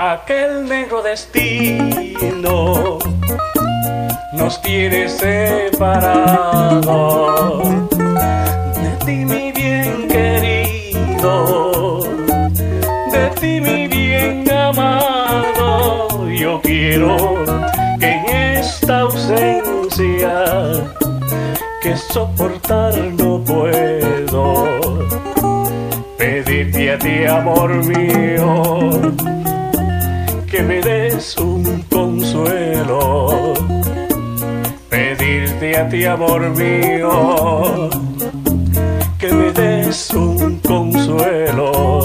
Aquel negro destino nos tiene separados de ti mi bien querido, de ti mi bien amado. Yo quiero que en esta ausencia que soportar no puedo pedirte a ti amor mío que me des un consuelo pedirte a ti amor mío que me des un consuelo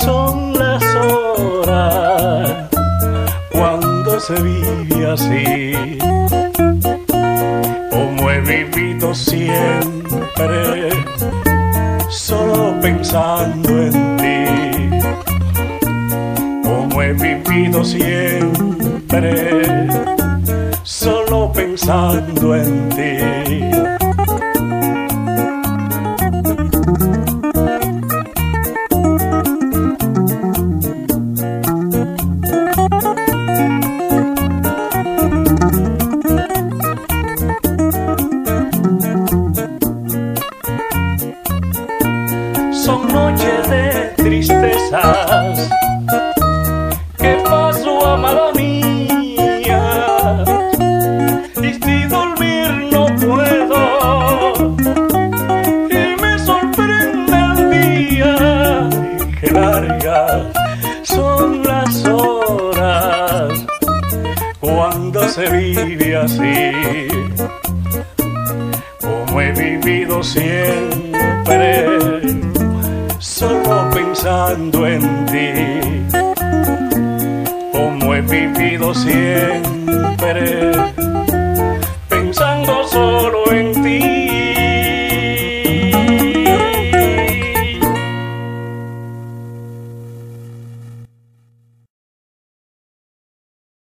son las horas cuando se vive así. Como he vivido siempre solo pensando en ti. Como he vivido siempre solo pensando en ti noches de tristezas. Que paso amada mía y si dormir no puedo. Y me sorprende el día que largas son las horas cuando se vive así. Como he vivido siempre, pensando en ti, como he vivido siempre,